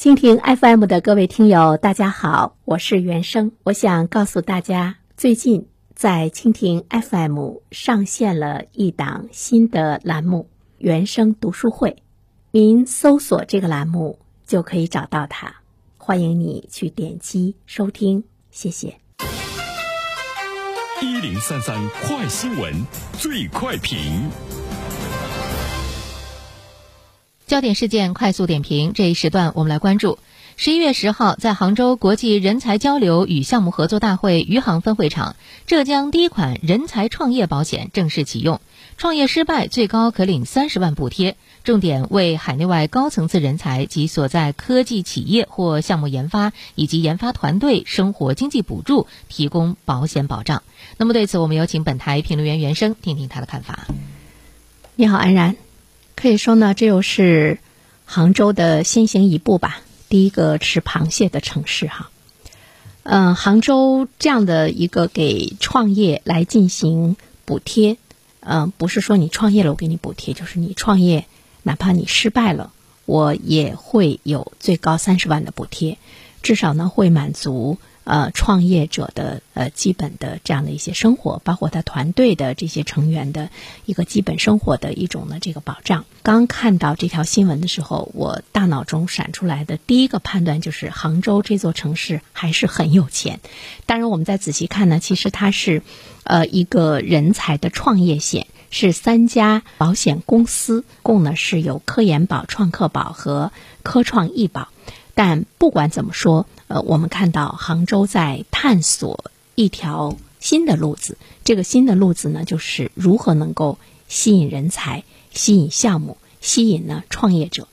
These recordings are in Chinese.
蜻蜓 FM 的各位听友，大家好，我是原生。我想告诉大家，最近在蜻蜓 FM 上线了一档新的栏目——原生读书会。您搜索这个栏目就可以找到它，欢迎你去点击收听，谢谢。一零三三快新闻，最快评。焦点事件快速点评，这一时段我们来关注：十一月十号，在杭州国际人才交流与项目合作大会余杭分会场，浙江第一款人才创业保险正式启用，创业失败最高可领三十万补贴，重点为海内外高层次人才及所在科技企业或项目研发以及研发团队生活经济补助提供保险保障。那么对此，我们有请本台评论员袁生听听他的看法。你好，安然。可以说呢，这又是杭州的先行一步吧。第一个吃螃蟹的城市哈，嗯，杭州这样的一个给创业来进行补贴，嗯，不是说你创业了我给你补贴，就是你创业哪怕你失败了，我也会有最高三十万的补贴，至少呢会满足。呃，创业者的呃基本的这样的一些生活，包括他团队的这些成员的一个基本生活的一种呢这个保障。刚看到这条新闻的时候，我大脑中闪出来的第一个判断就是，杭州这座城市还是很有钱。当然，我们再仔细看呢，其实它是呃一个人才的创业险，是三家保险公司，共呢是有科研保、创客保和科创易保。但不管怎么说。呃，我们看到杭州在探索一条新的路子。这个新的路子呢，就是如何能够吸引人才、吸引项目、吸引呢创业者。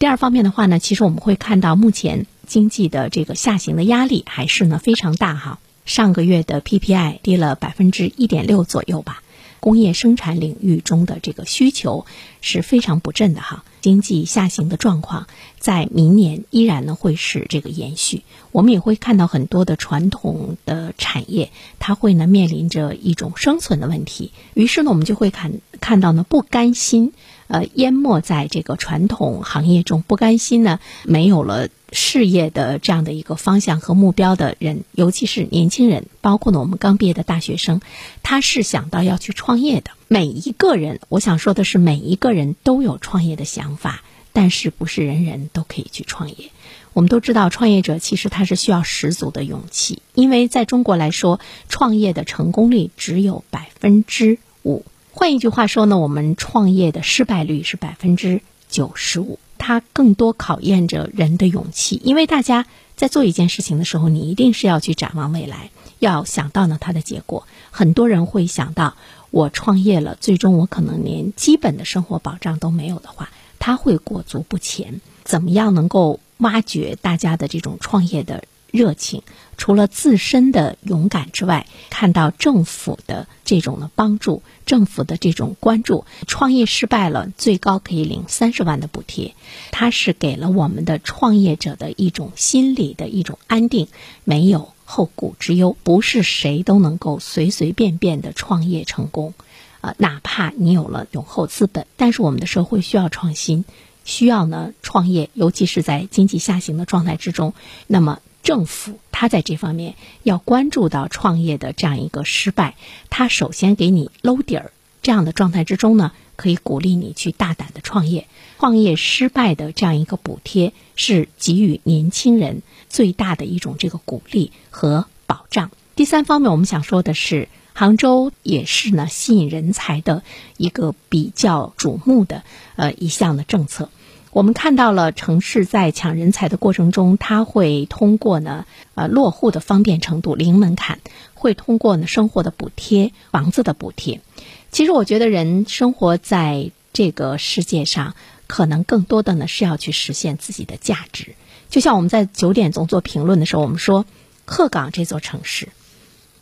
第二方面的话呢，其实我们会看到目前经济的这个下行的压力还是呢非常大哈。上个月的 PPI 跌了百分之一点六左右吧。工业生产领域中的这个需求是非常不振的哈，经济下行的状况在明年依然呢会是这个延续。我们也会看到很多的传统的产业，它会呢面临着一种生存的问题。于是呢，我们就会看看到呢不甘心。呃，淹没在这个传统行业中，不甘心呢，没有了事业的这样的一个方向和目标的人，尤其是年轻人，包括呢我们刚毕业的大学生，他是想到要去创业的。每一个人，我想说的是，每一个人都有创业的想法，但是不是人人都可以去创业。我们都知道，创业者其实他是需要十足的勇气，因为在中国来说，创业的成功率只有百分之五。换一句话说呢，我们创业的失败率是百分之九十五。它更多考验着人的勇气，因为大家在做一件事情的时候，你一定是要去展望未来，要想到呢它的结果。很多人会想到，我创业了，最终我可能连基本的生活保障都没有的话，他会裹足不前。怎么样能够挖掘大家的这种创业的？热情，除了自身的勇敢之外，看到政府的这种的帮助，政府的这种关注，创业失败了，最高可以领三十万的补贴，它是给了我们的创业者的一种心理的一种安定，没有后顾之忧，不是谁都能够随随便便的创业成功，啊，哪怕你有了雄厚资本，但是我们的社会需要创新，需要呢创业，尤其是在经济下行的状态之中，那么。政府他在这方面要关注到创业的这样一个失败，他首先给你搂底儿，这样的状态之中呢，可以鼓励你去大胆的创业。创业失败的这样一个补贴，是给予年轻人最大的一种这个鼓励和保障。第三方面，我们想说的是，杭州也是呢吸引人才的一个比较瞩目的呃一项的政策。我们看到了城市在抢人才的过程中，它会通过呢，呃，落户的方便程度零门槛，会通过呢生活的补贴、房子的补贴。其实我觉得人生活在这个世界上，可能更多的呢是要去实现自己的价值。就像我们在九点钟做评论的时候，我们说鹤岗这座城市，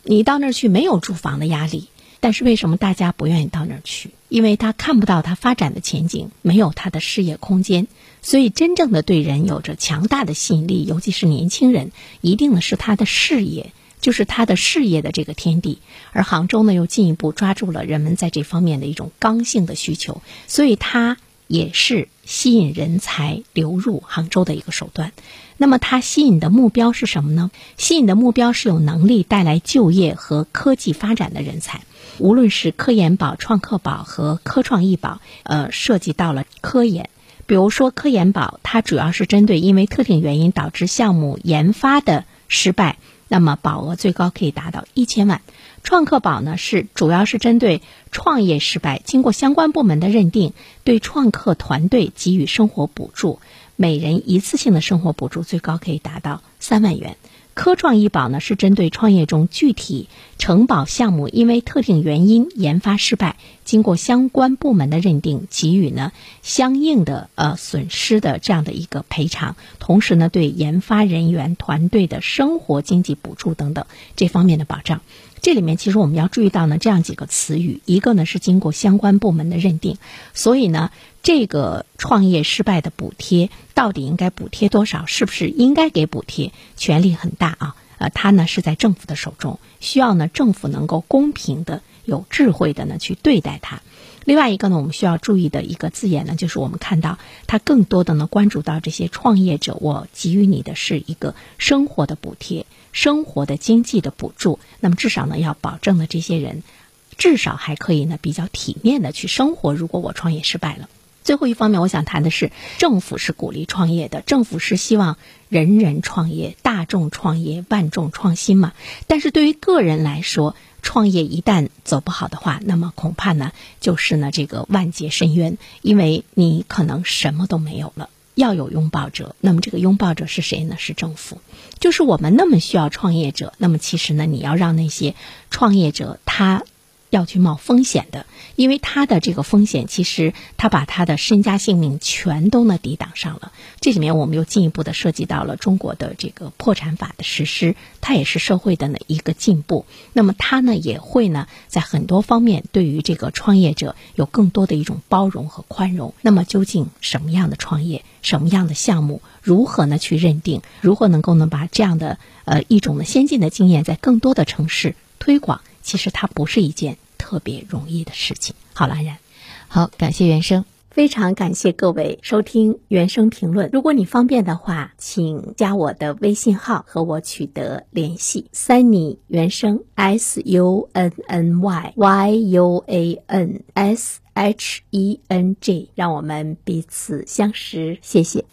你到那儿去没有住房的压力。但是为什么大家不愿意到那儿去？因为他看不到他发展的前景，没有他的事业空间。所以，真正的对人有着强大的吸引力，尤其是年轻人，一定呢是他的事业，就是他的事业的这个天地。而杭州呢，又进一步抓住了人们在这方面的一种刚性的需求，所以它也是吸引人才流入杭州的一个手段。那么它吸引的目标是什么呢？吸引的目标是有能力带来就业和科技发展的人才。无论是科研宝、创客宝和科创艺宝，呃，涉及到了科研。比如说科研宝，它主要是针对因为特定原因导致项目研发的失败，那么保额最高可以达到一千万。创客宝呢是主要是针对创业失败，经过相关部门的认定，对创客团队给予生活补助，每人一次性的生活补助最高可以达到三万元。科创医保呢，是针对创业中具体承保项目因为特定原因研发失败，经过相关部门的认定，给予呢相应的呃损失的这样的一个赔偿，同时呢对研发人员团队的生活经济补助等等这方面的保障。这里面其实我们要注意到呢这样几个词语，一个呢是经过相关部门的认定，所以呢这个创业失败的补贴到底应该补贴多少，是不是应该给补贴，权力很大啊，呃，它呢是在政府的手中，需要呢政府能够公平的、有智慧的呢去对待它。另外一个呢，我们需要注意的一个字眼呢，就是我们看到它更多的呢关注到这些创业者，我给予你的是一个生活的补贴。生活的经济的补助，那么至少呢，要保证了这些人，至少还可以呢比较体面的去生活。如果我创业失败了，最后一方面，我想谈的是政府是鼓励创业的，政府是希望人人创业、大众创业、万众创新嘛。但是对于个人来说，创业一旦走不好的话，那么恐怕呢就是呢这个万劫深渊，因为你可能什么都没有了。要有拥抱者，那么这个拥抱者是谁呢？是政府，就是我们那么需要创业者。那么其实呢，你要让那些创业者他。要去冒风险的，因为他的这个风险，其实他把他的身家性命全都呢抵挡上了。这里面我们又进一步的涉及到了中国的这个破产法的实施，它也是社会的呢一个进步。那么它呢也会呢在很多方面对于这个创业者有更多的一种包容和宽容。那么究竟什么样的创业，什么样的项目，如何呢去认定，如何能够呢把这样的呃一种呢先进的经验在更多的城市推广？其实它不是一件特别容易的事情。好了，安然，好，感谢原生，非常感谢各位收听原声评论。如果你方便的话，请加我的微信号和我取得联系。Sunny 原声 S U N N Y Y U A N S H E N G，让我们彼此相识。谢谢。